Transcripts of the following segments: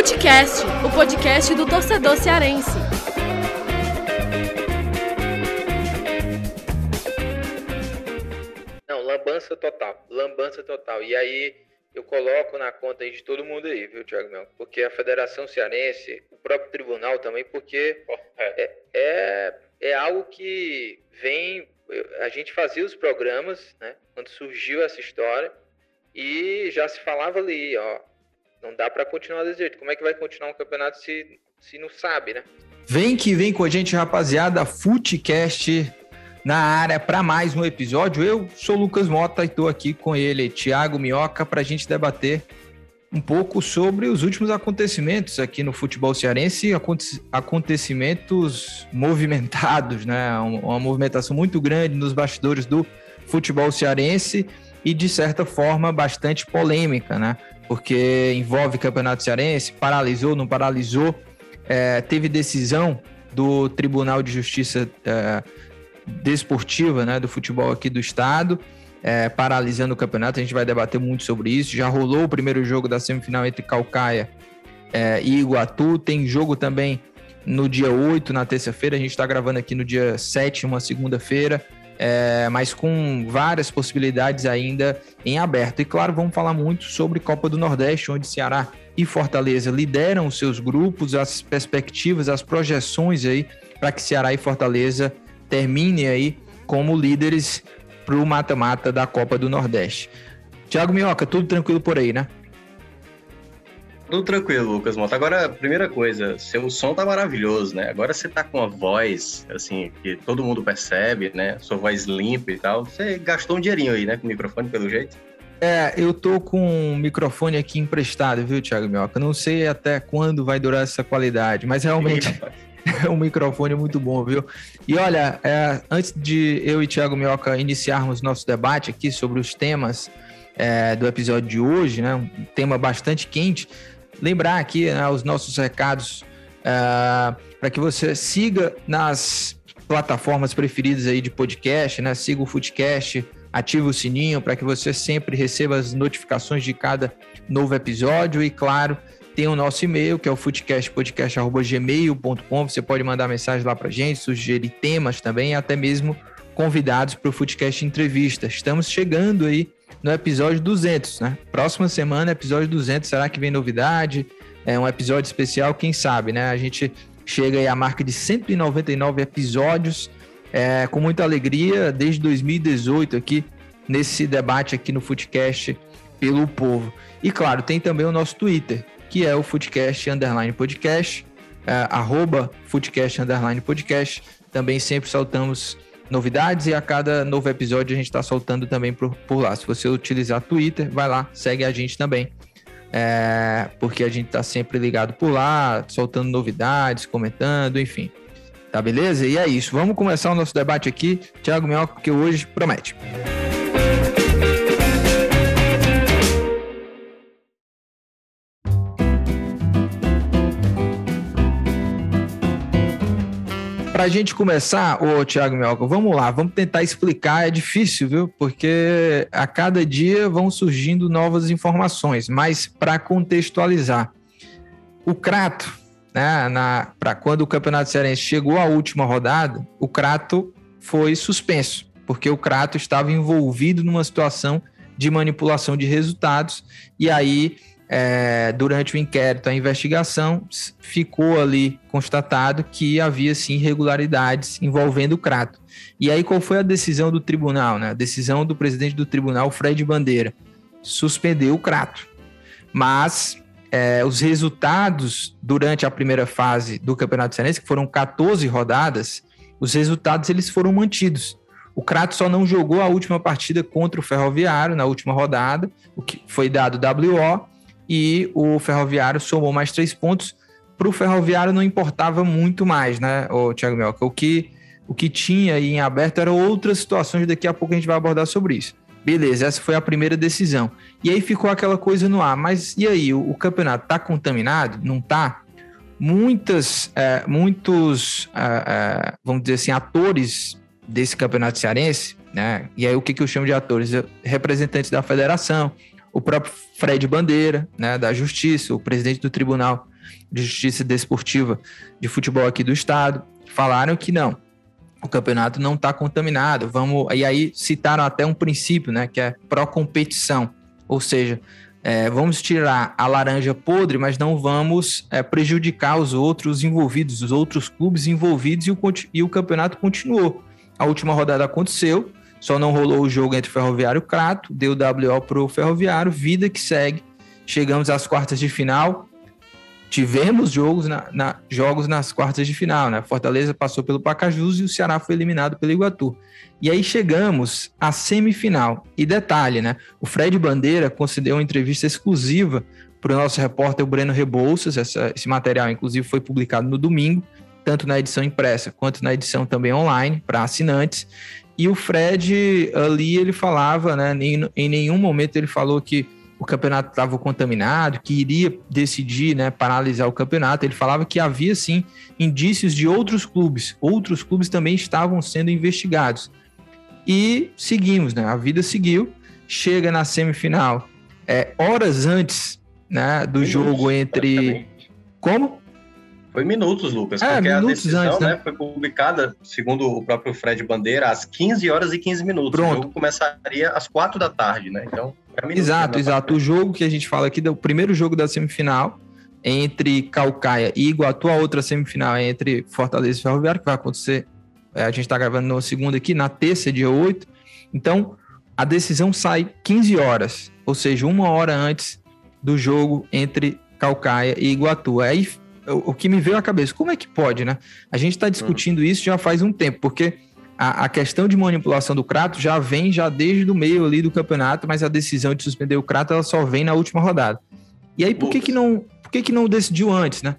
Futecast, o podcast do torcedor cearense. Não, lambança total. Lambança total. E aí eu coloco na conta de todo mundo aí, viu, Thiago Mel? Porque a Federação Cearense, o próprio tribunal também, porque é, é, é algo que vem. A gente fazia os programas, né? Quando surgiu essa história, e já se falava ali, ó. Não dá para continuar desse jeito. Como é que vai continuar um campeonato se, se não sabe, né? Vem que vem com a gente, rapaziada. Futecast na área para mais um episódio. Eu sou Lucas Mota e estou aqui com ele, Thiago Minhoca, para a gente debater um pouco sobre os últimos acontecimentos aqui no futebol cearense, acontecimentos movimentados, né? Uma movimentação muito grande nos bastidores do futebol cearense e de certa forma bastante polêmica, né? Porque envolve campeonato cearense, paralisou, não paralisou, é, teve decisão do Tribunal de Justiça é, desportiva né, do futebol aqui do estado, é, paralisando o campeonato. A gente vai debater muito sobre isso. Já rolou o primeiro jogo da semifinal entre Calcaia é, e Iguatu. Tem jogo também no dia 8, na terça-feira. A gente está gravando aqui no dia 7, uma segunda-feira. É, mas com várias possibilidades ainda em aberto. E claro, vamos falar muito sobre Copa do Nordeste, onde Ceará e Fortaleza lideram os seus grupos, as perspectivas, as projeções aí para que Ceará e Fortaleza termine aí como líderes para o mata-mata da Copa do Nordeste. Tiago Minhoca, tudo tranquilo por aí, né? Tudo tranquilo, Lucas Mota. Agora, primeira coisa, seu som tá maravilhoso, né? Agora você tá com a voz, assim, que todo mundo percebe, né? Sua voz limpa e tal. Você gastou um dinheirinho aí, né, com o microfone, pelo jeito? É, eu tô com um microfone aqui emprestado, viu, Thiago Minhoca? Não sei até quando vai durar essa qualidade, mas realmente... Sim, um microfone muito bom, viu? E olha, é, antes de eu e Thiago Mioca iniciarmos nosso debate aqui sobre os temas é, do episódio de hoje, né? Um tema bastante quente. Lembrar aqui né, os nossos recados é, para que você siga nas plataformas preferidas aí de podcast, né? Siga o Footcast, ative o sininho para que você sempre receba as notificações de cada novo episódio e, claro, tem o nosso e-mail, que é o footcastpodcast.gmail.com. Você pode mandar mensagem lá para gente, sugerir temas também, até mesmo convidados para o Footcast Entrevista. Estamos chegando aí no episódio 200, né? Próxima semana, episódio 200. Será que vem novidade? É um episódio especial, quem sabe, né? A gente chega aí à marca de 199 episódios, é, com muita alegria, desde 2018 aqui, nesse debate aqui no Footcast pelo povo. E claro, tem também o nosso Twitter, que é o Footcast Underline Podcast, é, arroba Underline Podcast. Também sempre soltamos novidades e a cada novo episódio a gente está soltando também por, por, lá. Se você utilizar Twitter, vai lá, segue a gente também. É, porque a gente está sempre ligado por lá, soltando novidades, comentando, enfim. Tá beleza? E é isso. Vamos começar o nosso debate aqui. Thiago Minhoca, que hoje promete. Para a gente começar, ô Thiago Melco, vamos lá, vamos tentar explicar. É difícil, viu? Porque a cada dia vão surgindo novas informações, mas para contextualizar, o Crato, né, para quando o Campeonato Cearense chegou à última rodada, o Crato foi suspenso, porque o Crato estava envolvido numa situação de manipulação de resultados, e aí é, durante o inquérito, a investigação, ficou ali constatado que havia sim irregularidades envolvendo o Crato. E aí, qual foi a decisão do tribunal? Né? A decisão do presidente do tribunal, Fred Bandeira, suspendeu o Crato. Mas é, os resultados durante a primeira fase do Campeonato Cearense, que foram 14 rodadas, os resultados eles foram mantidos. O Crato só não jogou a última partida contra o Ferroviário na última rodada, o que foi dado WO, e o Ferroviário somou mais três pontos. Para o Ferroviário não importava muito mais, né, o Thiago Melca? O que, o que tinha aí em aberto eram outras situações, daqui a pouco a gente vai abordar sobre isso. Beleza, essa foi a primeira decisão. E aí ficou aquela coisa no ar, mas e aí, o, o campeonato está contaminado? Não está? Muitas, é, muitos, é, é, vamos dizer assim, atores desse campeonato cearense, né? E aí o que, que eu chamo de atores? Representantes da federação, o próprio Fred Bandeira, né, da Justiça, o presidente do Tribunal de Justiça Desportiva de Futebol aqui do estado, falaram que não, o campeonato não está contaminado. Vamos e aí citaram até um princípio, né, que é pró-competição, ou seja, é, vamos tirar a laranja podre, mas não vamos é, prejudicar os outros envolvidos, os outros clubes envolvidos e o, e o campeonato continuou. A última rodada aconteceu, só não rolou o jogo entre Ferroviário e Crato, deu WO para o Ferroviário, vida que segue. Chegamos às quartas de final, tivemos jogos, na, na, jogos nas quartas de final, né? Fortaleza passou pelo Pacajus e o Ceará foi eliminado pelo Iguatu. E aí chegamos à semifinal. E detalhe, né? O Fred Bandeira concedeu uma entrevista exclusiva para o nosso repórter Breno Rebouças. Essa, esse material, inclusive, foi publicado no domingo, tanto na edição impressa quanto na edição também online, para assinantes. E o Fred ali ele falava, né? Em nenhum momento ele falou que o campeonato estava contaminado, que iria decidir, né, paralisar o campeonato. Ele falava que havia sim indícios de outros clubes, outros clubes também estavam sendo investigados. E seguimos, né? A vida seguiu, chega na semifinal, é, horas antes, né, do jogo entre como? Foi minutos, Lucas, é, porque minutos a decisão antes, né? né? foi publicada, segundo o próprio Fred Bandeira, às 15 horas e 15 minutos. Pronto. O jogo começaria às 4 da tarde, né? Então, exato, exato. O jogo que a gente fala aqui, o primeiro jogo da semifinal entre Calcaia e Iguatu, a outra semifinal é entre Fortaleza e Ferroviário, que vai acontecer, é, a gente está gravando na segunda aqui, na terça, dia 8. Então, a decisão sai 15 horas, ou seja, uma hora antes do jogo entre Calcaia e Iguatu. Aí, o, o que me veio à cabeça, como é que pode, né? A gente está discutindo isso já faz um tempo, porque a, a, questão de manipulação do Crato já vem já desde o meio ali do campeonato, mas a decisão de suspender o Crato ela só vem na última rodada. E aí, por que, que não por que, que não decidiu antes, né?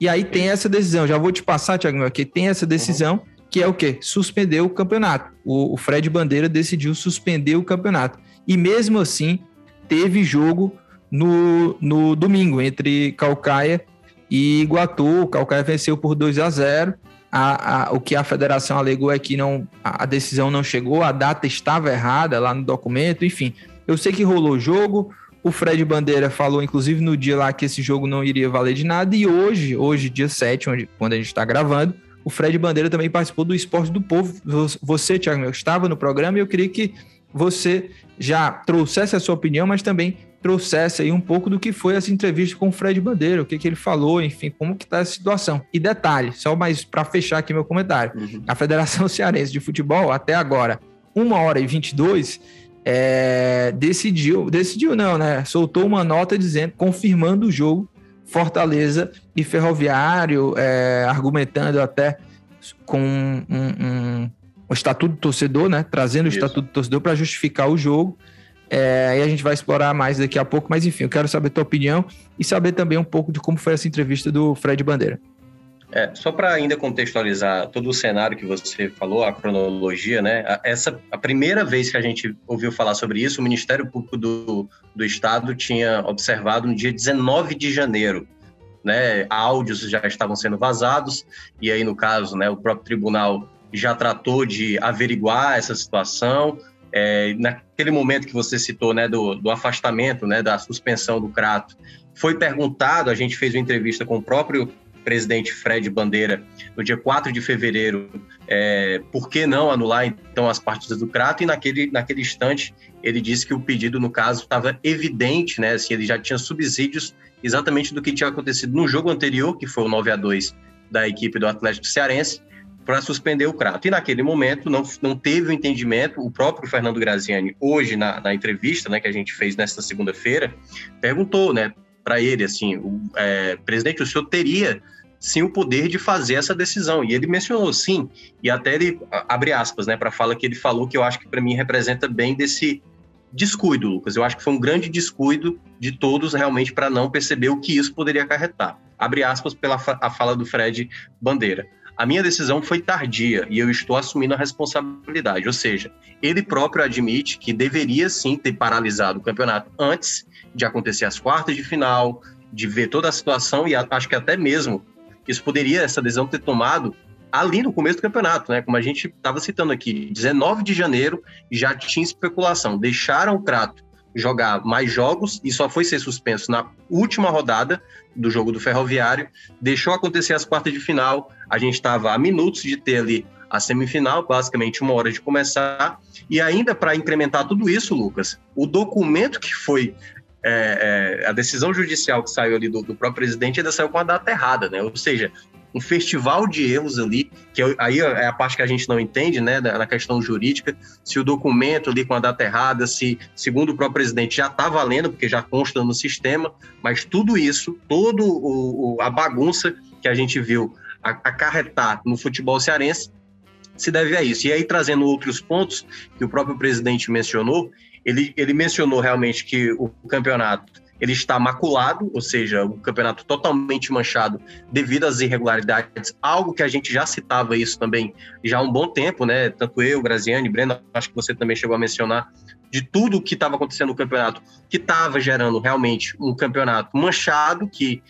E aí tem essa decisão, já vou te passar, Thiago, aqui tem essa decisão, uhum. que é o quê? Suspender o campeonato. O, o Fred Bandeira decidiu suspender o campeonato. E mesmo assim, teve jogo no, no domingo entre Calcaia e Iguatu. O Calcaia venceu por 2 a 0 a, a, o que a federação alegou é que não, a decisão não chegou, a data estava errada lá no documento, enfim. Eu sei que rolou o jogo, o Fred Bandeira falou, inclusive, no dia lá que esse jogo não iria valer de nada, e hoje, hoje, dia 7, onde, quando a gente está gravando, o Fred Bandeira também participou do Esporte do Povo. Você, Thiago, estava no programa e eu queria que você já trouxesse a sua opinião, mas também trouxesse aí um pouco do que foi essa entrevista com o Fred Bandeira, o que, que ele falou, enfim, como que está a situação. E detalhe, só mais para fechar aqui meu comentário, uhum. a Federação Cearense de Futebol, até agora, 1 hora e 22, é, decidiu, decidiu não, né, soltou uma nota dizendo, confirmando o jogo Fortaleza e Ferroviário, é, argumentando até com um, um, um estatuto do torcedor, né, trazendo Isso. o estatuto do torcedor para justificar o jogo, é, e a gente vai explorar mais daqui a pouco, mas enfim, eu quero saber a tua opinião e saber também um pouco de como foi essa entrevista do Fred Bandeira. É, só para ainda contextualizar todo o cenário que você falou, a cronologia, né? Essa a primeira vez que a gente ouviu falar sobre isso, o Ministério Público do, do Estado tinha observado no dia 19 de janeiro, né? Áudios já estavam sendo vazados e aí no caso, né? O próprio tribunal já tratou de averiguar essa situação, é, naquele momento que você citou, né, do, do afastamento, né, da suspensão do Crato, foi perguntado, a gente fez uma entrevista com o próprio presidente Fred Bandeira no dia 4 de fevereiro, é, por que não anular então as partidas do Crato? E naquele, naquele instante ele disse que o pedido, no caso, estava evidente, né? Assim, ele já tinha subsídios exatamente do que tinha acontecido no jogo anterior, que foi o 9 a 2 da equipe do Atlético Cearense, para suspender o Crato. E naquele momento não, não teve o entendimento, o próprio Fernando Graziani, hoje na, na entrevista né, que a gente fez nesta segunda-feira, perguntou né, para ele assim, o, é, presidente, o senhor teria sim o poder de fazer essa decisão. E ele mencionou sim, e até ele abre aspas, né, para fala que ele falou que eu acho que para mim representa bem desse descuido, Lucas. Eu acho que foi um grande descuido de todos realmente para não perceber o que isso poderia acarretar. Abre aspas pela a fala do Fred Bandeira. A minha decisão foi tardia e eu estou assumindo a responsabilidade. Ou seja, ele próprio admite que deveria sim ter paralisado o campeonato antes de acontecer as quartas de final, de ver toda a situação e acho que até mesmo isso poderia, essa decisão, ter tomado ali no começo do campeonato, né? Como a gente estava citando aqui, 19 de janeiro já tinha especulação. Deixaram o Crato jogar mais jogos e só foi ser suspenso na última rodada do jogo do Ferroviário. Deixou acontecer as quartas de final. A gente estava a minutos de ter ali a semifinal, basicamente uma hora de começar. E ainda para incrementar tudo isso, Lucas, o documento que foi é, é, a decisão judicial que saiu ali do, do, próprio presidente ainda saiu com a data errada, né? Ou seja, um festival de erros ali, que aí é a parte que a gente não entende, né, na questão jurídica, se o documento ali com a data errada, se, segundo o próprio presidente, já está valendo, porque já consta no sistema, mas tudo isso, toda a bagunça que a gente viu acarretar no futebol cearense, se deve a isso. E aí, trazendo outros pontos que o próprio presidente mencionou, ele, ele mencionou realmente que o campeonato ele está maculado, ou seja, o campeonato totalmente manchado devido às irregularidades, algo que a gente já citava isso também já há um bom tempo, né? Tanto eu, Graziani, Breno, acho que você também chegou a mencionar de tudo que estava acontecendo no campeonato, que estava gerando realmente um campeonato manchado, que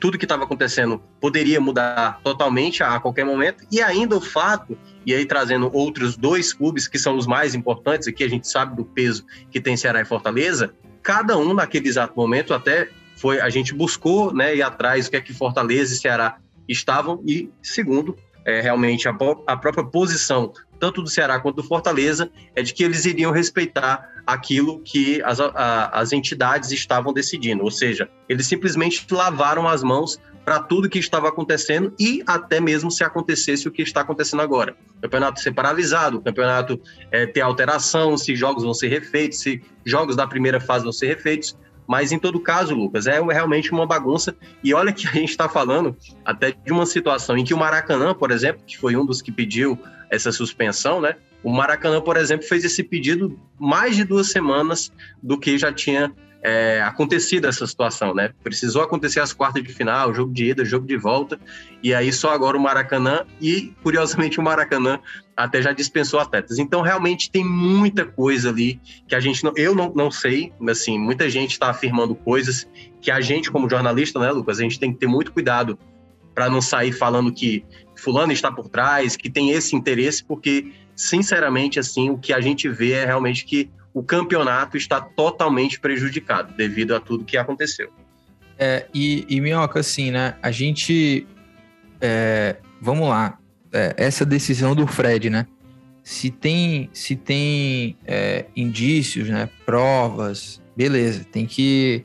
tudo que estava acontecendo poderia mudar totalmente a qualquer momento, e ainda o fato, e aí trazendo outros dois clubes que são os mais importantes, aqui a gente sabe do peso que tem Ceará e Fortaleza, cada um naquele exato momento até foi a gente buscou né, ir atrás o que é que Fortaleza e Ceará estavam e segundo é, realmente a, a própria posição tanto do Ceará quanto do Fortaleza é de que eles iriam respeitar aquilo que as, a, as entidades estavam decidindo, ou seja, eles simplesmente lavaram as mãos para tudo que estava acontecendo e até mesmo se acontecesse o que está acontecendo agora. O campeonato ser paralisado, o campeonato é, ter alteração, se jogos vão ser refeitos, se jogos da primeira fase vão ser refeitos. Mas em todo caso, Lucas, é realmente uma bagunça. E olha que a gente está falando até de uma situação em que o Maracanã, por exemplo, que foi um dos que pediu essa suspensão, né? O Maracanã, por exemplo, fez esse pedido mais de duas semanas do que já tinha é, acontecido essa situação, né? Precisou acontecer as quartas de final, jogo de ida, jogo de volta, e aí só agora o Maracanã, e curiosamente o Maracanã até já dispensou atletas. Então, realmente tem muita coisa ali que a gente não. Eu não, não sei, assim, muita gente está afirmando coisas que a gente, como jornalista, né, Lucas, a gente tem que ter muito cuidado para não sair falando que fulano está por trás, que tem esse interesse, porque, sinceramente, assim, o que a gente vê é realmente que o campeonato está totalmente prejudicado devido a tudo que aconteceu. É, e, e Minhoca, assim, né? A gente. É, vamos lá. É, essa decisão do Fred, né? Se tem, se tem é, indícios, né? Provas, beleza, tem que,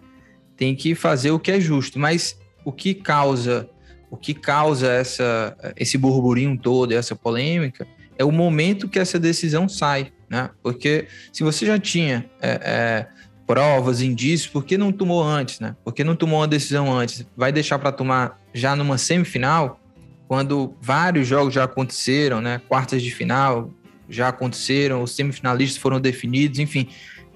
tem que fazer o que é justo. Mas o que causa o que causa essa, esse burburinho todo, essa polêmica, é o momento que essa decisão sai né? Porque se você já tinha é, é, provas, indícios, por que não tomou antes, né? Por que não tomou uma decisão antes? Vai deixar para tomar já numa semifinal, quando vários jogos já aconteceram, né? Quartas de final já aconteceram, os semifinalistas foram definidos, enfim,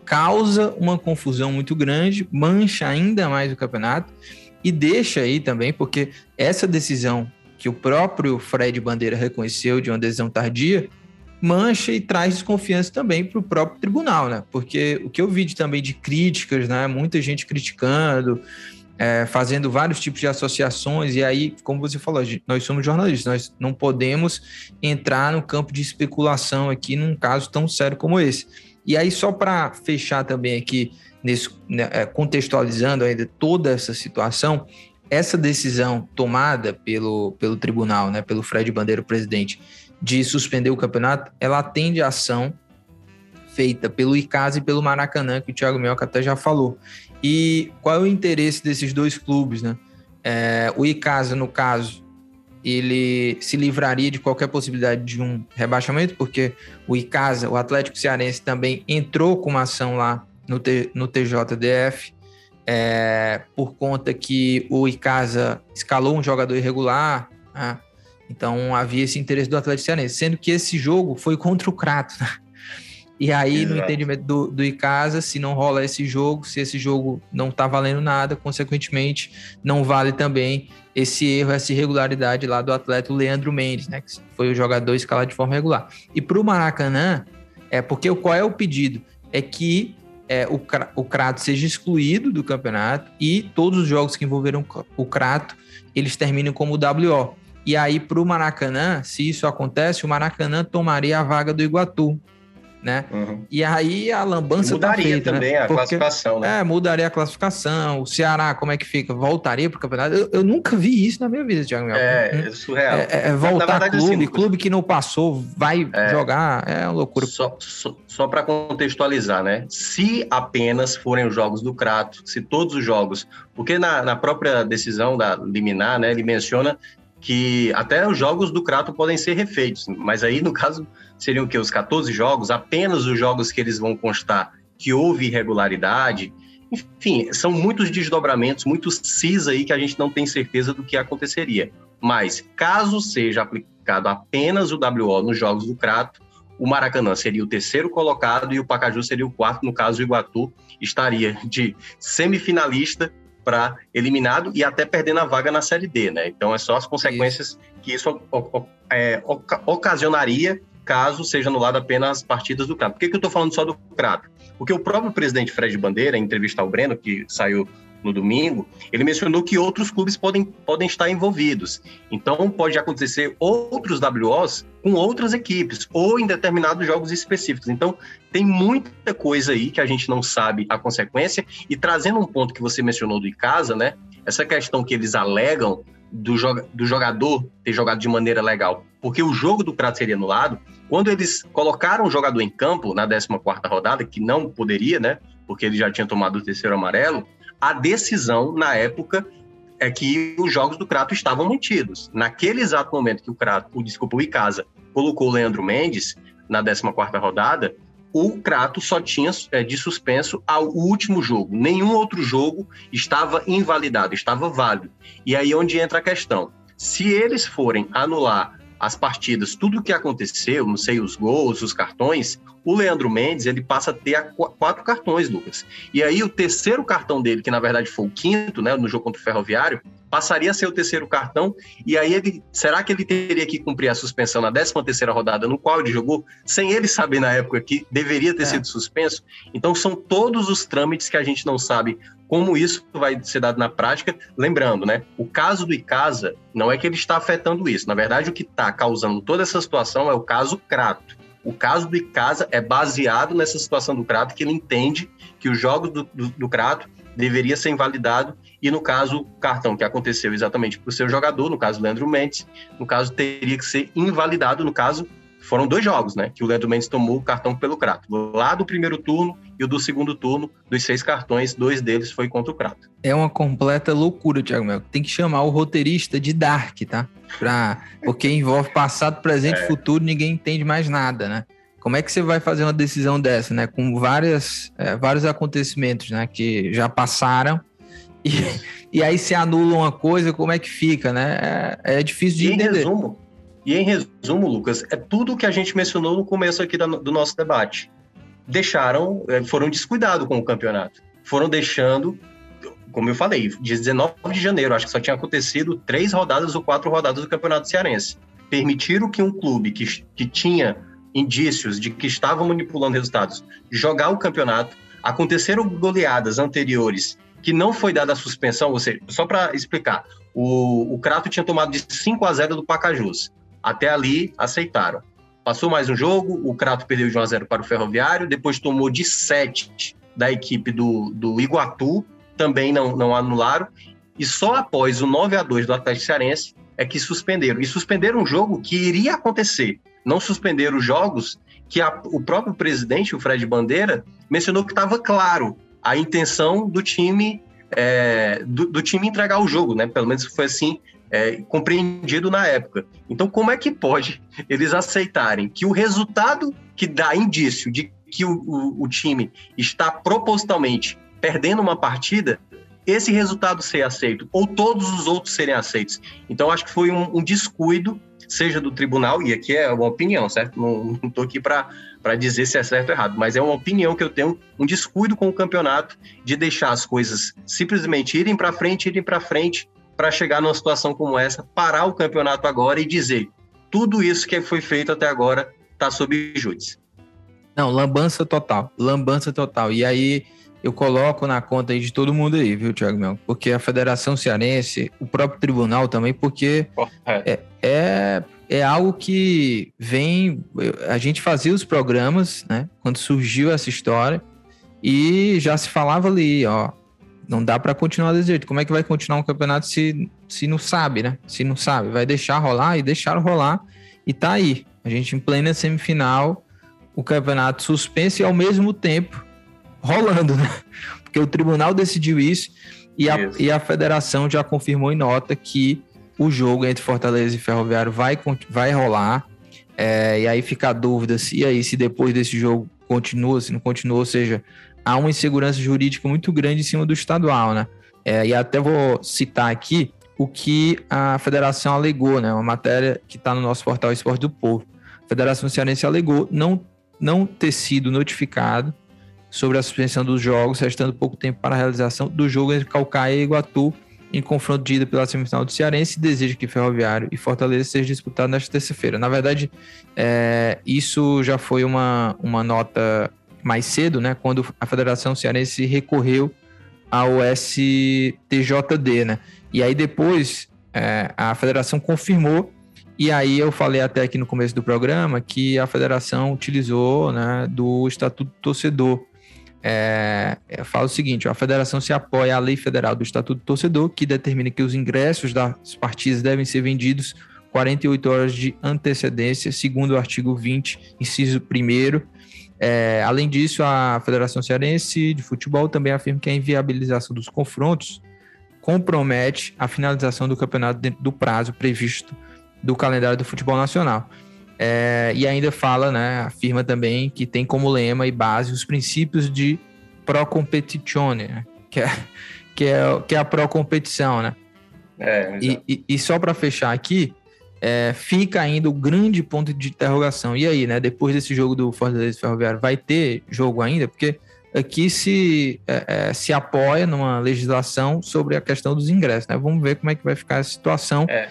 causa uma confusão muito grande, mancha ainda mais o campeonato e deixa aí também, porque essa decisão que o próprio Fred Bandeira reconheceu de uma decisão tardia, mancha e traz desconfiança também para o próprio tribunal, né? Porque o que eu vi de, também de críticas, né? Muita gente criticando, é, fazendo vários tipos de associações, e aí, como você falou, nós somos jornalistas, nós não podemos entrar no campo de especulação aqui num caso tão sério como esse. E aí, só para fechar também aqui, nesse, né, é, contextualizando ainda toda essa situação, essa decisão tomada pelo, pelo tribunal, né, pelo Fred Bandeira, presidente, de suspender o campeonato, ela atende a ação feita pelo ICAS e pelo Maracanã, que o Thiago Melca até já falou. E qual é o interesse desses dois clubes, né? É, o ICASA, no caso, ele se livraria de qualquer possibilidade de um rebaixamento, porque o ICASA, o Atlético Cearense, também entrou com uma ação lá no, T, no TJDF, é, por conta que o ICASA escalou um jogador irregular, né? Então havia esse interesse do Atlético Cearense, sendo que esse jogo foi contra o Crato. Né? E aí, Exato. no entendimento do, do Icasa, se não rola esse jogo, se esse jogo não tá valendo nada, consequentemente, não vale também esse erro, essa irregularidade lá do atleta Leandro Mendes, né? Que foi o jogador escalado de forma regular. E para o Maracanã, é porque qual é o pedido? É que é, o, o Crato seja excluído do campeonato e todos os jogos que envolveram o Crato, eles terminem como WO. E aí, para o Maracanã, se isso acontece, o Maracanã tomaria a vaga do Iguatu. né? Uhum. E aí a lambança tá mudaria tá feita, né? também né? a Porque, classificação, né? É, mudaria a classificação. O Ceará, como é que fica? Voltaria para o campeonato? Eu, eu, nunca vi isso na minha vida, Thiago. É, é surreal. É, é voltar verdade, clube, assim, clube que não passou, vai é, jogar, é uma loucura. Só, só, só para contextualizar, né? Se apenas forem os jogos do Crato, se todos os jogos, porque na, na própria decisão da liminar, né, ele menciona que até os jogos do Crato podem ser refeitos, mas aí no caso seriam que os 14 jogos, apenas os jogos que eles vão constar que houve irregularidade, enfim, são muitos desdobramentos, muitos cis aí que a gente não tem certeza do que aconteceria. Mas caso seja aplicado apenas o WO nos jogos do Crato, o Maracanã seria o terceiro colocado e o Pacaju seria o quarto, no caso o Iguatu estaria de semifinalista para eliminado e até perdendo a vaga na Série D, né? Então é só as consequências isso. que isso é, ocasionaria caso seja anulado apenas as partidas do Crato. Por que, que eu estou falando só do Crato? Porque o próprio presidente Fred Bandeira, em entrevista ao Breno, que saiu no domingo, ele mencionou que outros clubes podem, podem estar envolvidos. Então, pode acontecer outros WOs com outras equipes ou em determinados jogos específicos. Então, tem muita coisa aí que a gente não sabe a consequência. E trazendo um ponto que você mencionou do Icasa, né? Essa questão que eles alegam do, do jogador ter jogado de maneira legal, porque o jogo do Prato seria anulado. Quando eles colocaram o jogador em campo na 14 rodada, que não poderia, né? Porque ele já tinha tomado o terceiro amarelo, a decisão, na época, é que os jogos do Crato estavam mantidos. Naquele exato momento que o Crato, desculpa, o Icasa colocou o Leandro Mendes na 14ª rodada, o Crato só tinha é, de suspenso ao último jogo. Nenhum outro jogo estava invalidado, estava válido. E aí onde entra a questão. Se eles forem anular as partidas, tudo o que aconteceu, não sei, os gols, os cartões, o Leandro Mendes, ele passa a ter quatro cartões, Lucas. E aí o terceiro cartão dele, que na verdade foi o quinto, né, no jogo contra o Ferroviário, passaria a ser o terceiro cartão, e aí ele, será que ele teria que cumprir a suspensão na 13 terceira rodada, no qual ele jogou, sem ele saber na época que deveria ter é. sido suspenso? Então são todos os trâmites que a gente não sabe como isso vai ser dado na prática. Lembrando, né? O caso do Icasa não é que ele está afetando isso. Na verdade, o que está causando toda essa situação é o caso Crato. O caso do Icasa é baseado nessa situação do Crato, que ele entende que os jogos do, do, do Crato deveria ser invalidado e no caso o cartão que aconteceu exatamente para o seu jogador, no caso Leandro Mendes, no caso teria que ser invalidado, no caso foram dois jogos, né? Que o Leandro Mendes tomou o cartão pelo Crato. Lá do primeiro turno e o do segundo turno, dos seis cartões, dois deles foi contra o Crato. É uma completa loucura, Thiago Melo. Tem que chamar o roteirista de Dark, tá? Pra... Porque envolve passado, presente e é. futuro, ninguém entende mais nada, né? Como é que você vai fazer uma decisão dessa, né? Com várias, é, vários acontecimentos, né? Que já passaram e, e aí se anula uma coisa, como é que fica, né? É, é difícil de e entender. Em resumo, e em resumo, Lucas, é tudo o que a gente mencionou no começo aqui do nosso debate. Deixaram, é, foram descuidados com o campeonato. Foram deixando, como eu falei, dia 19 de janeiro, acho que só tinha acontecido três rodadas ou quatro rodadas do Campeonato Cearense. Permitiram que um clube que, que tinha indícios de que estava manipulando resultados jogar o campeonato. Aconteceram goleadas anteriores que não foi dada a suspensão, ou seja, só para explicar, o, o Crato tinha tomado de 5 a 0 do Pacajus. Até ali, aceitaram. Passou mais um jogo, o Crato perdeu de 1 a 0 para o Ferroviário, depois tomou de 7 da equipe do, do Iguatu, também não, não anularam, e só após o 9 a 2 do Atlético Cearense é que suspenderam. E suspenderam um jogo que iria acontecer. Não suspenderam os jogos que a, o próprio presidente, o Fred Bandeira, mencionou que estava claro a intenção do time é, do, do, time entregar o jogo, né? Pelo menos foi assim é, compreendido na época. Então, como é que pode eles aceitarem que o resultado que dá indício de que o, o, o time está propositalmente perdendo uma partida, esse resultado ser aceito, ou todos os outros serem aceitos. Então, acho que foi um, um descuido, seja do tribunal, e aqui é uma opinião, certo? Não estou aqui para dizer se é certo ou errado, mas é uma opinião que eu tenho, um descuido com o campeonato, de deixar as coisas simplesmente irem para frente, irem para frente, para chegar numa situação como essa, parar o campeonato agora e dizer tudo isso que foi feito até agora está sob júdice. Não, lambança total, lambança total. E aí eu coloco na conta de todo mundo aí, viu, Thiago Mel? Porque a Federação Cearense, o próprio tribunal também, porque é, é, é algo que vem. A gente fazia os programas, né? Quando surgiu essa história, e já se falava ali, ó. Não dá para continuar desse jeito. Como é que vai continuar um campeonato se, se não sabe, né? Se não sabe, vai deixar rolar e deixaram rolar e tá aí. A gente em plena semifinal, o campeonato suspenso e ao mesmo tempo rolando, né? Porque o tribunal decidiu isso e a, isso. e a federação já confirmou em nota que o jogo entre Fortaleza e Ferroviário vai, vai rolar. É, e aí fica a dúvida se aí se depois desse jogo continua, se não continua, ou seja, há uma insegurança jurídica muito grande em cima do estadual, né? É, e até vou citar aqui o que a federação alegou, né? Uma matéria que está no nosso portal Esporte do Povo. A Federação Cearense alegou não, não ter sido notificado sobre a suspensão dos jogos, restando pouco tempo para a realização do jogo entre Calcaia e Iguatu em confronto de ida pela semifinal do Cearense e deseja que Ferroviário e Fortaleza seja disputado nesta terça-feira. Na verdade, é, isso já foi uma, uma nota mais cedo, né, quando a Federação Cearense recorreu ao STJD, né? E aí depois é, a federação confirmou e aí eu falei até aqui no começo do programa que a federação utilizou né, do Estatuto do Torcedor é, fala o seguinte: a federação se apoia à lei federal do Estatuto do Torcedor, que determina que os ingressos das partidas devem ser vendidos 48 horas de antecedência, segundo o artigo 20, inciso 1. É, além disso, a Federação Cearense de Futebol também afirma que a inviabilização dos confrontos compromete a finalização do campeonato dentro do prazo previsto do calendário do futebol nacional. É, e ainda fala, né, afirma também que tem como lema e base os princípios de pro competitione, né, que é, que é, que é a pro competição, né? É, e, e, e, só para fechar aqui, é, fica ainda o grande ponto de interrogação. E aí, né? Depois desse jogo do Fortaleza Ferroviário, vai ter jogo ainda? Porque aqui se, é, é, se apoia numa legislação sobre a questão dos ingressos, né? Vamos ver como é que vai ficar a situação. É.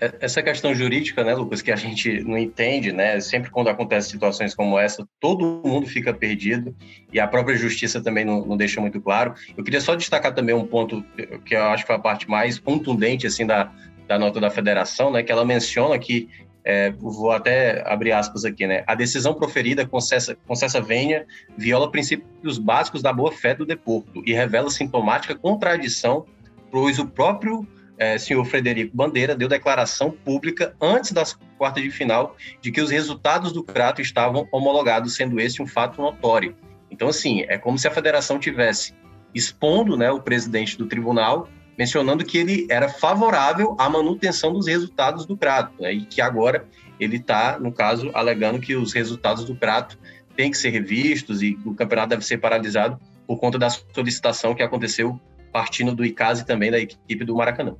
É, essa questão jurídica, né, Lucas, que a gente não entende, né? Sempre quando acontecem situações como essa, todo mundo fica perdido e a própria justiça também não, não, deixa muito claro. Eu queria só destacar também um ponto que eu acho que foi a parte mais contundente, assim, da, da nota da federação, né? Que ela menciona que, é, vou até abrir aspas aqui, né? A decisão proferida com cessa, com cessa venha viola princípios básicos da boa-fé do deporto e revela sintomática contradição, pois o próprio é, senhor Frederico Bandeira deu declaração pública antes das quartas de final de que os resultados do Crato estavam homologados, sendo esse um fato notório. Então, assim, é como se a federação tivesse expondo né, o presidente do tribunal, mencionando que ele era favorável à manutenção dos resultados do Crato, né, e que agora ele está, no caso, alegando que os resultados do Crato têm que ser revistos e que o campeonato deve ser paralisado por conta da solicitação que aconteceu partindo do ICAS e também da equipe do Maracanã.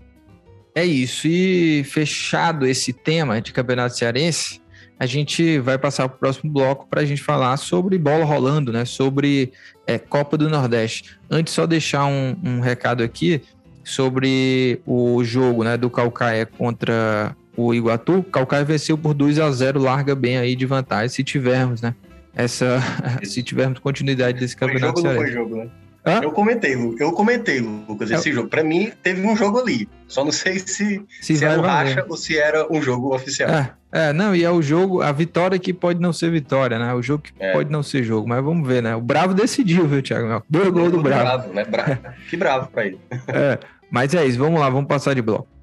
É isso. E fechado esse tema de campeonato cearense, a gente vai passar para o próximo bloco para a gente falar sobre bola rolando, né? Sobre é, Copa do Nordeste. Antes, só deixar um, um, recado aqui sobre o jogo né, do Calcaia contra o Iguatu. O Calcaia venceu por 2 a 0 larga bem aí de vantagem, se tivermos, né? Essa, se tivermos continuidade desse campeonato foi jogo. Não foi jogo, né? Hã? Eu comentei, eu comentei, Lucas, esse é. jogo. Para mim, teve um jogo ali. Só não sei se, se, se era um racha ou se era um jogo oficial. É, é, não, e é o jogo, a vitória que pode não ser vitória, né? O jogo que é. pode não ser jogo, mas vamos ver, né? O Bravo decidiu, viu, Thiago? Dois gols do Bravo. bravo né? Bravo. que bravo pra ele. É, mas é isso, vamos lá, vamos passar de bloco.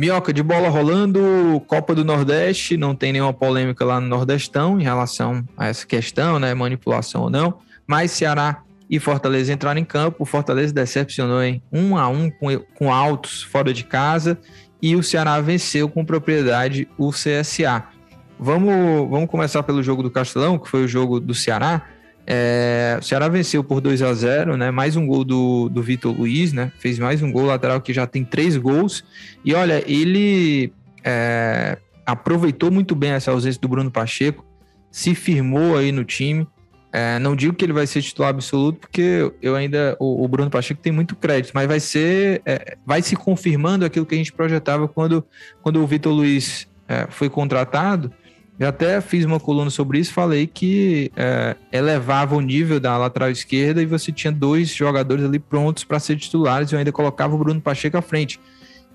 Minhoca de bola rolando, Copa do Nordeste, não tem nenhuma polêmica lá no Nordestão em relação a essa questão, né? Manipulação ou não. Mas Ceará e Fortaleza entraram em campo. O Fortaleza decepcionou em um a um com, com altos fora de casa e o Ceará venceu com propriedade o CSA. Vamos, vamos começar pelo jogo do Castelão, que foi o jogo do Ceará. É, o Ceará venceu por 2 a 0 né? Mais um gol do, do Vitor Luiz, né? Fez mais um gol lateral que já tem três gols. E olha, ele é, aproveitou muito bem essa ausência do Bruno Pacheco, se firmou aí no time. É, não digo que ele vai ser titular absoluto, porque eu ainda. O, o Bruno Pacheco tem muito crédito, mas vai ser. É, vai se confirmando aquilo que a gente projetava quando, quando o Vitor Luiz é, foi contratado Eu até fiz uma coluna sobre isso, falei que é, elevava o nível da lateral esquerda e você tinha dois jogadores ali prontos para ser titulares. Eu ainda colocava o Bruno Pacheco à frente.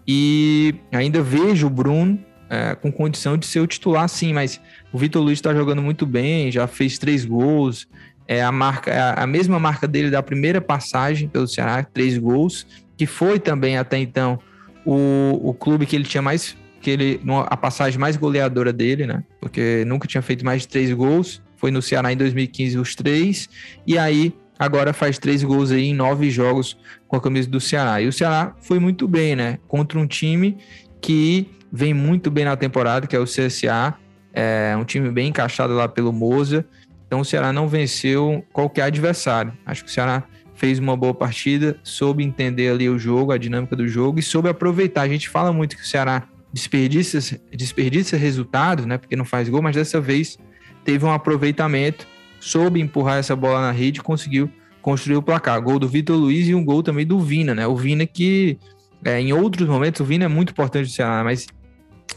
E ainda vejo o Bruno é, com condição de ser o titular, sim, mas o Vitor Luiz está jogando muito bem, já fez três gols. É a, marca, é a mesma marca dele da primeira passagem pelo Ceará, três gols, que foi também até então o, o clube que ele tinha mais que ele a passagem mais goleadora dele, né? Porque nunca tinha feito mais de três gols. Foi no Ceará em 2015 os três e aí agora faz três gols aí em nove jogos com a camisa do Ceará. E o Ceará foi muito bem, né? Contra um time que vem muito bem na temporada, que é o CSA, é um time bem encaixado lá pelo Moza. Então o Ceará não venceu qualquer adversário. Acho que o Ceará fez uma boa partida, soube entender ali o jogo, a dinâmica do jogo e soube aproveitar. A gente fala muito que o Ceará desperdiça, desperdiça resultados, né? Porque não faz gol, mas dessa vez teve um aproveitamento, soube empurrar essa bola na rede conseguiu construir o placar. Gol do Vitor Luiz e um gol também do Vina, né? O Vina que é, em outros momentos, o Vina é muito importante no Ceará, mas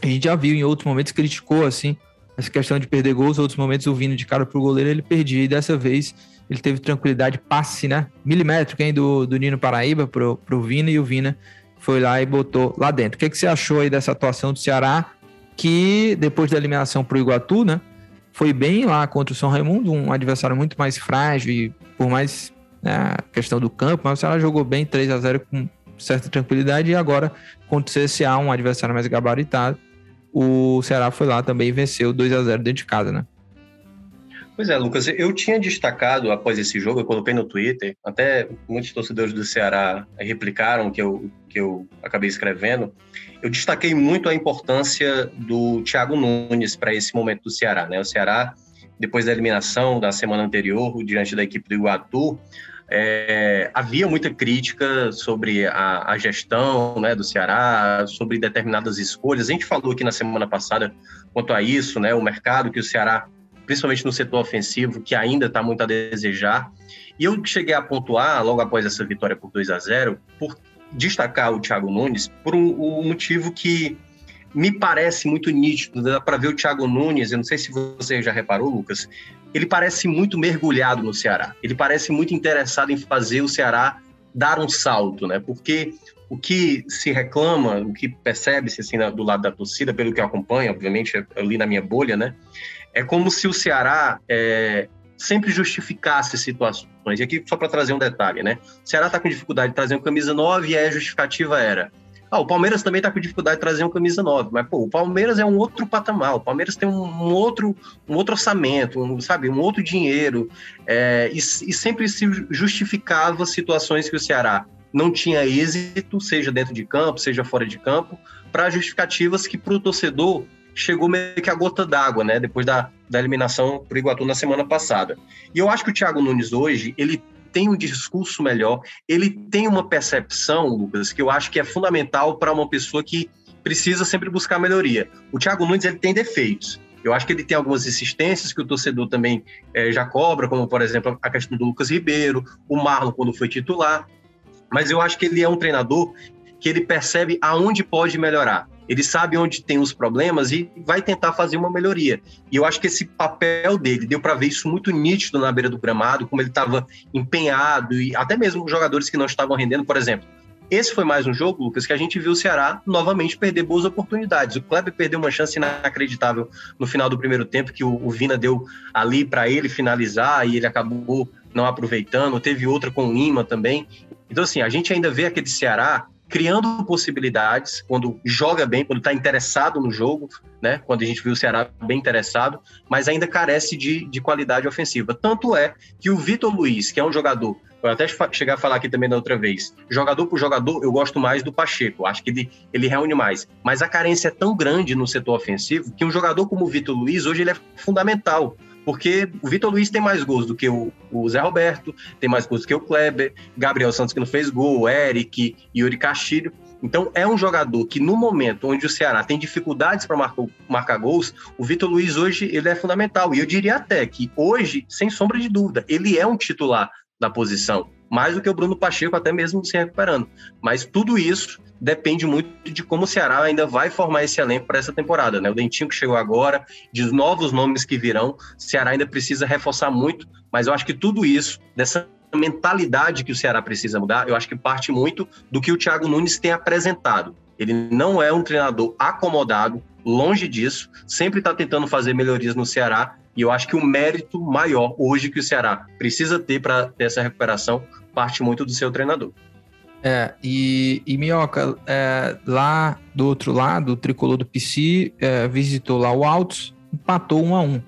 a gente já viu em outros momentos criticou assim essa questão de perder gols, outros momentos o Vina de cara pro goleiro ele perdia, e dessa vez ele teve tranquilidade, passe, né? Milimétrico, hein, do, do Nino Paraíba pro, pro Vina, e o Vina foi lá e botou lá dentro. O que, que você achou aí dessa atuação do Ceará, que depois da eliminação pro Iguatu, né? Foi bem lá contra o São Raimundo, um adversário muito mais frágil e por mais né, questão do campo, mas o Ceará jogou bem 3 a 0 com certa tranquilidade e agora contra o CSA, um adversário mais gabaritado, o Ceará foi lá também e venceu 2 a 0 dentro de casa, né? Pois é, Lucas, eu tinha destacado após esse jogo, eu coloquei no Twitter, até muitos torcedores do Ceará replicaram que eu, que eu acabei escrevendo. Eu destaquei muito a importância do Thiago Nunes para esse momento do Ceará. Né? O Ceará, depois da eliminação da semana anterior, diante da equipe do Iguatu, é, havia muita crítica sobre a, a gestão né, do Ceará, sobre determinadas escolhas. A gente falou aqui na semana passada quanto a isso, né, o mercado que o Ceará principalmente no setor ofensivo, que ainda está muito a desejar. E eu cheguei a pontuar, logo após essa vitória por 2 a 0 por destacar o Thiago Nunes por um, um motivo que me parece muito nítido. Dá para ver o Thiago Nunes, eu não sei se você já reparou, Lucas, ele parece muito mergulhado no Ceará. Ele parece muito interessado em fazer o Ceará dar um salto, né? Porque o que se reclama, o que percebe-se assim, do lado da torcida, pelo que eu acompanho, obviamente, ali na minha bolha, né? É como se o Ceará é, sempre justificasse situações. E aqui, só para trazer um detalhe, né? O Ceará está com dificuldade de trazer um camisa 9 e a justificativa era. Ah, o Palmeiras também está com dificuldade de trazer um camisa 9, mas pô, o Palmeiras é um outro patamar, o Palmeiras tem um, um outro, um outro orçamento, um, sabe, um outro dinheiro, é, e, e sempre se justificava situações que o Ceará não tinha êxito, seja dentro de campo, seja fora de campo, para justificativas que para o torcedor chegou meio que a gota d'água, né? Depois da, da eliminação o Iguatu na semana passada. E eu acho que o Thiago Nunes hoje, ele tem um discurso melhor, ele tem uma percepção, Lucas, que eu acho que é fundamental para uma pessoa que precisa sempre buscar melhoria. O Thiago Nunes, ele tem defeitos. Eu acho que ele tem algumas insistências que o torcedor também é, já cobra, como, por exemplo, a questão do Lucas Ribeiro, o Marlon quando foi titular. Mas eu acho que ele é um treinador que ele percebe aonde pode melhorar ele sabe onde tem os problemas e vai tentar fazer uma melhoria. E eu acho que esse papel dele, deu para ver isso muito nítido na beira do gramado, como ele estava empenhado e até mesmo jogadores que não estavam rendendo, por exemplo. Esse foi mais um jogo, Lucas, que a gente viu o Ceará novamente perder boas oportunidades. O Kleber perdeu uma chance inacreditável no final do primeiro tempo, que o, Vina deu ali para ele finalizar e ele acabou não aproveitando. Teve outra com o Lima também. Então, assim, a gente ainda vê aquele Ceará criando possibilidades quando joga bem, quando está interessado no jogo, né? Quando a gente viu o Ceará bem interessado, mas ainda carece de, de qualidade ofensiva. Tanto é que o Vitor Luiz, que é um jogador, eu até chegar a falar aqui também da outra vez, jogador por jogador, eu gosto mais do Pacheco, acho que ele, ele reúne mais. Mas a carência é tão grande no setor ofensivo que um jogador como o Vitor Luiz, hoje ele é fundamental porque o Vitor Luiz tem mais gols do que o, o, Zé Roberto, tem mais gols do que o Kleber, Gabriel Santos que não fez gol, Eric, Yuri Castilho. Então é um jogador que no momento onde o Ceará tem dificuldades para marcar, marcar, gols, o Vitor Luiz hoje ele é fundamental. E eu diria até que hoje, sem sombra de dúvida, ele é um titular da posição. Mais do que o Bruno Pacheco, até mesmo se recuperando. Mas tudo isso depende muito de como o Ceará ainda vai formar esse elenco para essa temporada. Né? O Dentinho que chegou agora, de novos nomes que virão, o Ceará ainda precisa reforçar muito, mas eu acho que tudo isso, dessa mentalidade que o Ceará precisa mudar, eu acho que parte muito do que o Thiago Nunes tem apresentado. Ele não é um treinador acomodado, longe disso, sempre está tentando fazer melhorias no Ceará, e eu acho que o mérito maior hoje que o Ceará precisa ter para ter essa recuperação parte muito do seu treinador. É, e, e Minhoca, é, lá do outro lado, o tricolor do PC é, visitou lá o Altos, empatou um a um.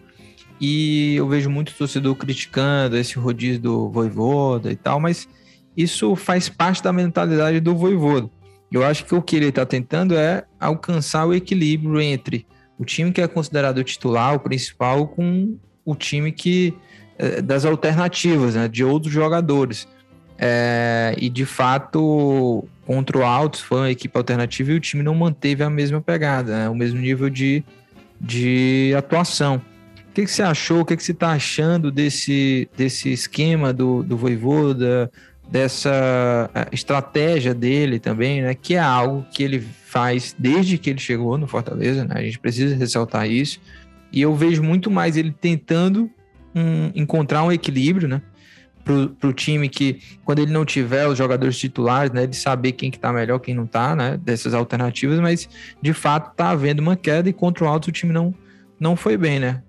E eu vejo muito torcedor criticando esse rodízio do Voivoda e tal, mas isso faz parte da mentalidade do Voivoda. Eu acho que o que ele está tentando é alcançar o equilíbrio entre o time que é considerado o titular, o principal, com o time que é, das alternativas, né, de outros jogadores. É, e de fato, contra o Altos foi uma equipe alternativa e o time não manteve a mesma pegada, né? o mesmo nível de, de atuação. O que, que você achou? O que, que você está achando desse, desse esquema do, do Voivoda, dessa é, estratégia dele também, né? Que é algo que ele faz desde que ele chegou no Fortaleza, né? A gente precisa ressaltar isso. E eu vejo muito mais ele tentando um, encontrar um equilíbrio, né? Para o time que, quando ele não tiver os jogadores titulares, né, de saber quem que tá melhor, quem não tá, né, dessas alternativas, mas de fato tá havendo uma queda e contra o Alto o time não, não foi bem, né?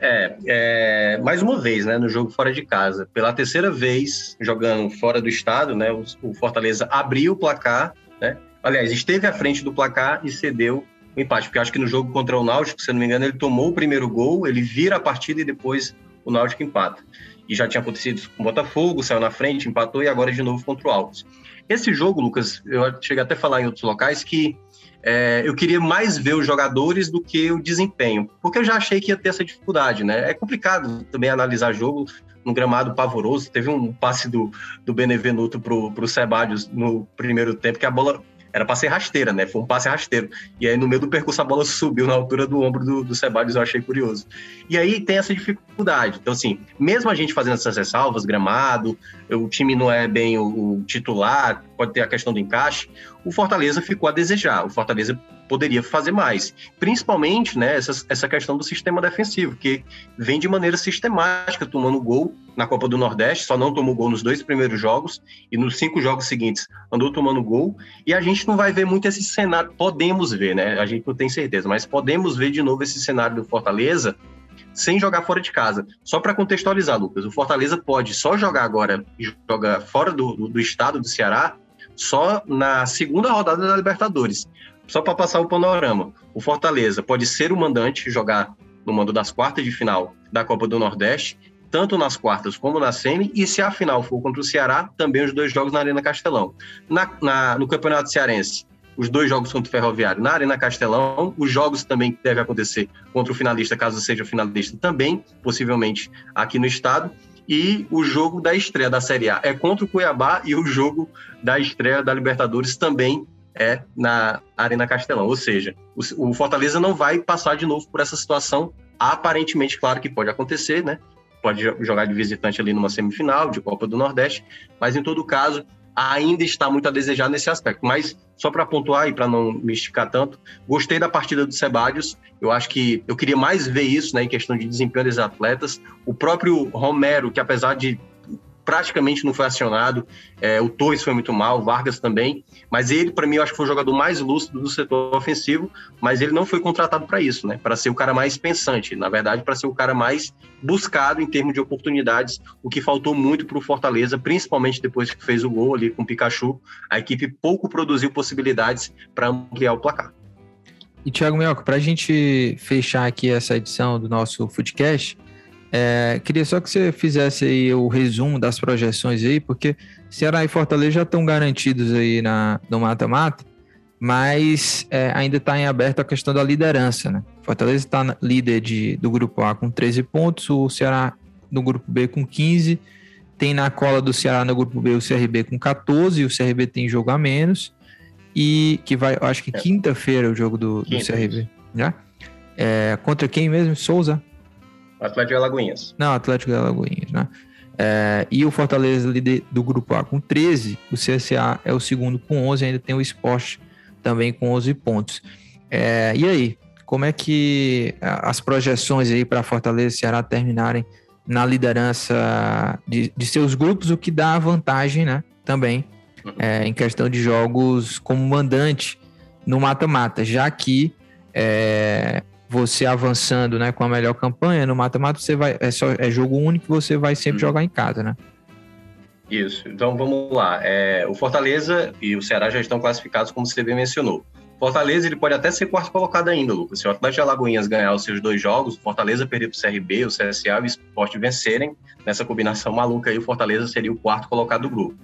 É, é, mais uma vez, né, no jogo fora de casa, pela terceira vez jogando fora do estado, né, o, o Fortaleza abriu o placar, né, aliás, esteve à frente do placar e cedeu o empate, porque acho que no jogo contra o Náutico, se não me engano, ele tomou o primeiro gol, ele vira a partida e depois o Náutico empata e já tinha acontecido com o Botafogo, saiu na frente, empatou e agora de novo contra o Altos. Esse jogo, Lucas, eu cheguei até a falar em outros locais que é, eu queria mais ver os jogadores do que o desempenho, porque eu já achei que ia ter essa dificuldade, né? É complicado também analisar jogo num gramado pavoroso. Teve um passe do, do Benevenuto pro, pro Sebadios no primeiro tempo, que a bola era para ser rasteira, né? Foi um passe rasteiro. E aí, no meio do percurso, a bola subiu na altura do ombro do, do Ceballos, eu achei curioso. E aí tem essa dificuldade. Então, assim, mesmo a gente fazendo essas ressalvas, gramado, o time não é bem o, o titular, pode ter a questão do encaixe, o Fortaleza ficou a desejar. O Fortaleza poderia fazer mais. Principalmente né, essa, essa questão do sistema defensivo, que vem de maneira sistemática tomando gol na Copa do Nordeste, só não tomou gol nos dois primeiros jogos, e nos cinco jogos seguintes andou tomando gol, e a gente não vai ver muito esse cenário, podemos ver, né? A gente não tem certeza, mas podemos ver de novo esse cenário do Fortaleza sem jogar fora de casa. Só para contextualizar, Lucas, o Fortaleza pode só jogar agora, joga fora do, do, do estado do Ceará, só na segunda rodada da Libertadores. Só para passar o panorama, o Fortaleza pode ser o mandante, jogar no mando das quartas de final da Copa do Nordeste, tanto nas quartas como na semi, e se a final for contra o Ceará, também os dois jogos na Arena Castelão. Na, na, no Campeonato Cearense, os dois jogos contra o Ferroviário na Arena Castelão, os jogos também que devem acontecer contra o finalista, caso seja o finalista, também, possivelmente, aqui no estado. E o jogo da estreia da Série A é contra o Cuiabá e o jogo da estreia da Libertadores também é na Arena Castelão. Ou seja, o, Fortaleza não vai passar de novo por essa situação. Aparentemente, claro que pode acontecer, né? Pode jogar de visitante ali numa semifinal de Copa do Nordeste, mas em todo caso, ainda está muito a desejar nesse aspecto. Mas só para pontuar e para não me tanto, gostei da partida do Sebadios. Eu acho que eu queria mais ver isso, né, em questão de desempenho dos atletas. O próprio Romero, que apesar de praticamente não foi acionado. É, o Torres foi muito mal, o Vargas também. Mas ele, para mim, eu acho que foi o jogador mais lúcido do setor ofensivo. Mas ele não foi contratado para isso, né? Para ser o cara mais pensante. Na verdade, para ser o cara mais buscado em termos de oportunidades, o que faltou muito para o Fortaleza, principalmente depois que fez o gol ali com o Pikachu. A equipe pouco produziu possibilidades para ampliar o placar. E Thiago Melco, para a gente fechar aqui essa edição do nosso Footcast, é, queria só que você fizesse aí o resumo das projeções aí, porque Ceará e Fortaleza já estão garantidos aí na, no mata-mata, mas é, ainda está em aberto a questão da liderança, né? Fortaleza está líder de, do grupo A com 13 pontos, o Ceará no grupo B com 15, tem na cola do Ceará no grupo B o CRB com 14, e o CRB tem jogo a menos, e que vai, acho que é. quinta-feira o jogo do, do CRB, né? É, contra quem mesmo? Souza? Atlético de Alagoinhas. Não, Atlético de Alagoinhas, né? É, e o Fortaleza líder do grupo A com 13, o CSA é o segundo com 11, ainda tem o Esporte também com 11 pontos. É, e aí, como é que as projeções aí para Fortaleza e Ceará terminarem na liderança de, de, seus grupos, o que dá vantagem, né? Também uhum. é, em questão de jogos como mandante no mata-mata, já que é, você avançando né, com a melhor campanha, no mata-mata você vai. É, só, é jogo único você vai sempre uhum. jogar em casa, né? Isso. Então vamos lá. É, o Fortaleza e o Ceará já estão classificados, como você bem mencionou. Fortaleza ele pode até ser quarto colocado ainda, Lucas. Se o Atlético de Alagoinhas ganhar os seus dois jogos, o Fortaleza perder para o CRB, o CSA e o Sport vencerem, nessa combinação maluca aí, o Fortaleza seria o quarto colocado do grupo.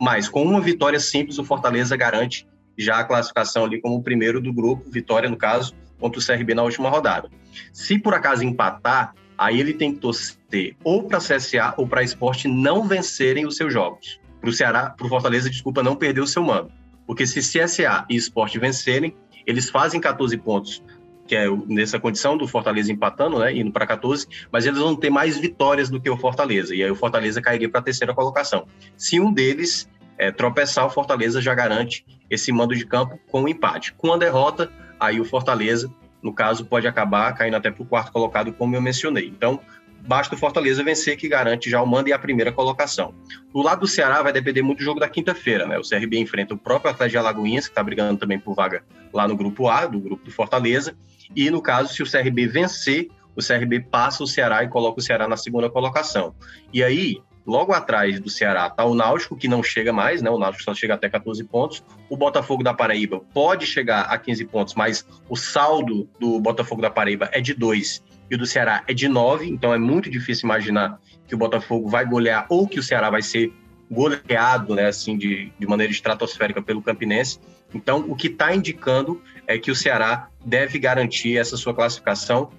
Mas com uma vitória simples, o Fortaleza garante já a classificação ali como o primeiro do grupo, vitória no caso, contra o CRB na última rodada. Se por acaso empatar, aí ele tem que torcer ou para CSA ou para Sport não vencerem os seus jogos. Para o Ceará, para o Fortaleza, desculpa, não perder o seu mando. Porque se CSA e Sport vencerem, eles fazem 14 pontos, que é nessa condição do Fortaleza empatando, né, indo para 14, mas eles vão ter mais vitórias do que o Fortaleza, e aí o Fortaleza cairia para a terceira colocação. Se um deles é, tropeçar, o Fortaleza já garante esse mando de campo com o um empate. Com a derrota, aí o Fortaleza, no caso, pode acabar caindo até para o quarto colocado, como eu mencionei. Então, basta o Fortaleza vencer que garante já o mando e a primeira colocação. Do lado do Ceará vai depender muito do jogo da quinta-feira, né? O CRB enfrenta o próprio Atlético de Alagoinhas, que está brigando também por vaga lá no grupo A, do grupo do Fortaleza, e no caso, se o CRB vencer, o CRB passa o Ceará e coloca o Ceará na segunda colocação. E aí, logo atrás do Ceará está o Náutico, que não chega mais, né? O Náutico só chega até 14 pontos. O Botafogo da Paraíba pode chegar a 15 pontos, mas o saldo do Botafogo da Paraíba é de 2 e o do Ceará é de 9, então é muito difícil imaginar que o Botafogo vai golear ou que o Ceará vai ser goleado, né, assim, de, de maneira estratosférica pelo Campinense. Então, o que está indicando é que o Ceará deve garantir essa sua classificação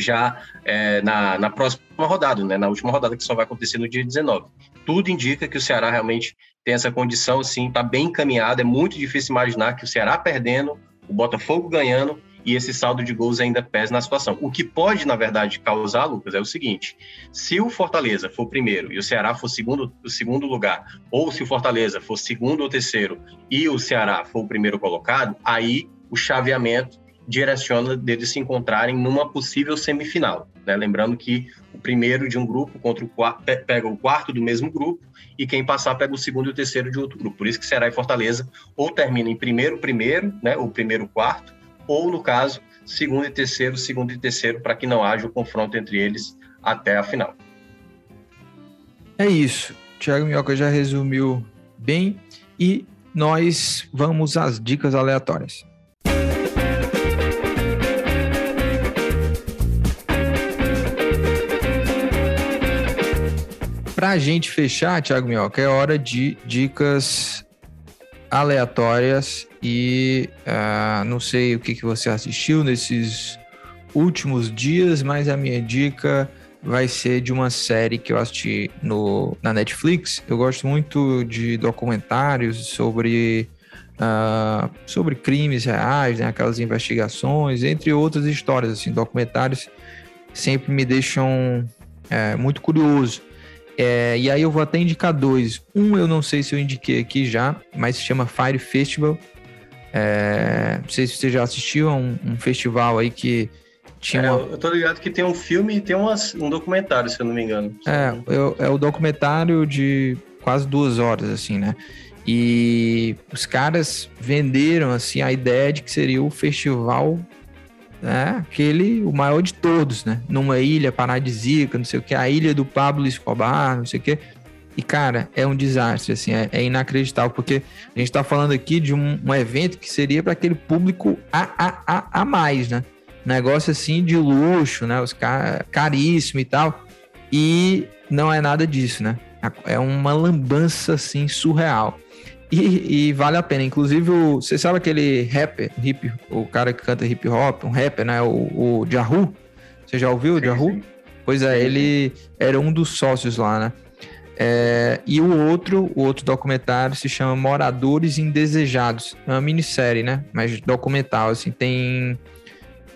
já é, na, na próxima rodada, né, na última rodada, que só vai acontecer no dia 19. Tudo indica que o Ceará realmente tem essa condição, sim, está bem encaminhado. É muito difícil imaginar que o Ceará perdendo, o Botafogo ganhando e esse saldo de gols ainda pesa na situação. O que pode, na verdade, causar, Lucas, é o seguinte: se o Fortaleza for primeiro e o Ceará for segundo, o segundo lugar, ou se o Fortaleza for segundo ou terceiro e o Ceará for o primeiro colocado, aí o chaveamento direciona deles se encontrarem numa possível semifinal. Né? Lembrando que o primeiro de um grupo contra o quarto, pega o quarto do mesmo grupo e quem passar pega o segundo e o terceiro de outro grupo. Por isso que Ceará e Fortaleza ou terminam em primeiro, primeiro, né? ou primeiro, quarto, ou, no caso, segundo e terceiro, segundo e terceiro, para que não haja o confronto entre eles até a final. É isso. Thiago Minhoca já resumiu bem e nós vamos às dicas aleatórias. Para a gente fechar, Thiago Minhoca, é hora de dicas aleatórias e uh, não sei o que, que você assistiu nesses últimos dias, mas a minha dica vai ser de uma série que eu assisti no, na Netflix. Eu gosto muito de documentários sobre, uh, sobre crimes reais, né, aquelas investigações, entre outras histórias, assim, documentários sempre me deixam é, muito curioso. É, e aí eu vou até indicar dois. Um eu não sei se eu indiquei aqui já, mas se chama Fire Festival. É, não sei se você já assistiu a um, um festival aí que tinha é, Eu tô ligado que tem um filme e tem umas, um documentário, se eu não me engano. É, é, é o documentário de quase duas horas, assim, né? E os caras venderam, assim, a ideia de que seria o festival né? Aquele, o maior de todos, né? Numa ilha paradisíaca, não sei o que, a ilha do Pablo Escobar, não sei o que. E, cara, é um desastre, assim, é, é inacreditável, porque a gente tá falando aqui de um, um evento que seria para aquele público a, a, a, a mais, né? Negócio assim de luxo, né? Os car caríssimo e tal. E não é nada disso, né? É uma lambança assim surreal. E, e, vale a pena. Inclusive, o, você sabe aquele rapper, hip, o cara que canta hip hop, um rapper, né? O, o Jahu. Você já ouviu o Jahu? Pois é, ele era um dos sócios lá, né? É, e o outro, o outro documentário se chama Moradores Indesejados. É uma minissérie, né? Mas documental, assim, tem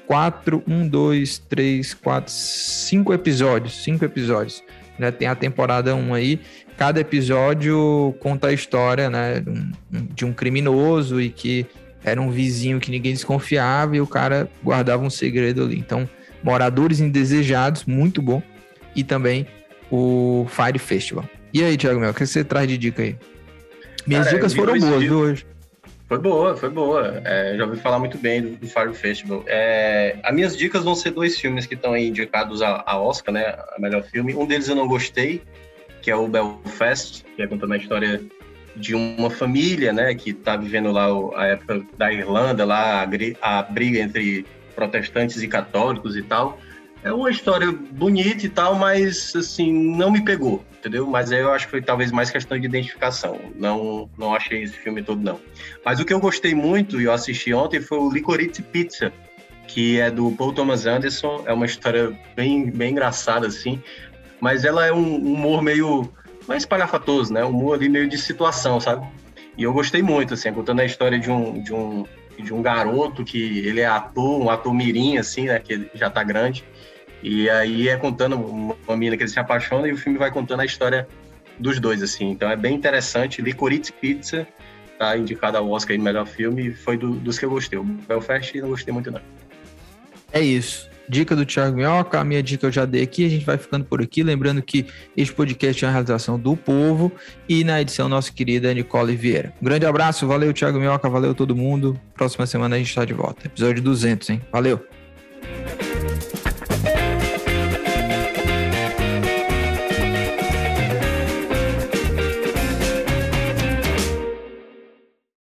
quatro, um, dois, três, quatro, cinco episódios, cinco episódios. Já tem a temporada 1 aí. Cada episódio conta a história né, de um criminoso e que era um vizinho que ninguém desconfiava e o cara guardava um segredo ali. Então, Moradores Indesejados, muito bom. E também o Fire Festival. E aí, Thiago Mel, o que você traz de dica aí? Minhas cara, dicas foram boas, viu, hoje? Foi boa, foi boa. É, já ouvi falar muito bem do, do Fire Festival. É, as minhas dicas vão ser dois filmes que estão aí indicados a, a, Oscar, né? A melhor filme. Um deles eu não gostei, que é o Belfast, que é contando a história de uma família, né? Que está vivendo lá a época da Irlanda, lá a, briga entre protestantes e católicos e tal. É uma história bonita e tal, mas assim, não me pegou, entendeu? Mas eu acho que foi talvez mais questão de identificação. Não, não achei esse filme todo, não. Mas o que eu gostei muito, e eu assisti ontem, foi o Licorice Pizza, que é do Paul Thomas Anderson. É uma história bem, bem engraçada, assim. Mas ela é um humor meio mais palhafatoso, né? Um humor ali meio de situação, sabe? E eu gostei muito, assim, contando a história de um, de um, de um garoto que ele é ator, um ator mirim, assim, né? Que já tá grande e aí é contando uma menina que ele se apaixona e o filme vai contando a história dos dois, assim. Então é bem interessante. Licorice Pizza tá indicado ao Oscar de melhor filme. Foi do, dos que eu gostei. O Belfast não gostei muito, não. É isso. Dica do Thiago Minhoca, a minha dica eu já dei aqui, a gente vai ficando por aqui. Lembrando que este podcast é uma realização do povo e na edição nossa querida Nicole Vieira. Um grande abraço, valeu Thiago Minhoca, valeu todo mundo. Próxima semana a gente está de volta. Episódio 200, hein? Valeu!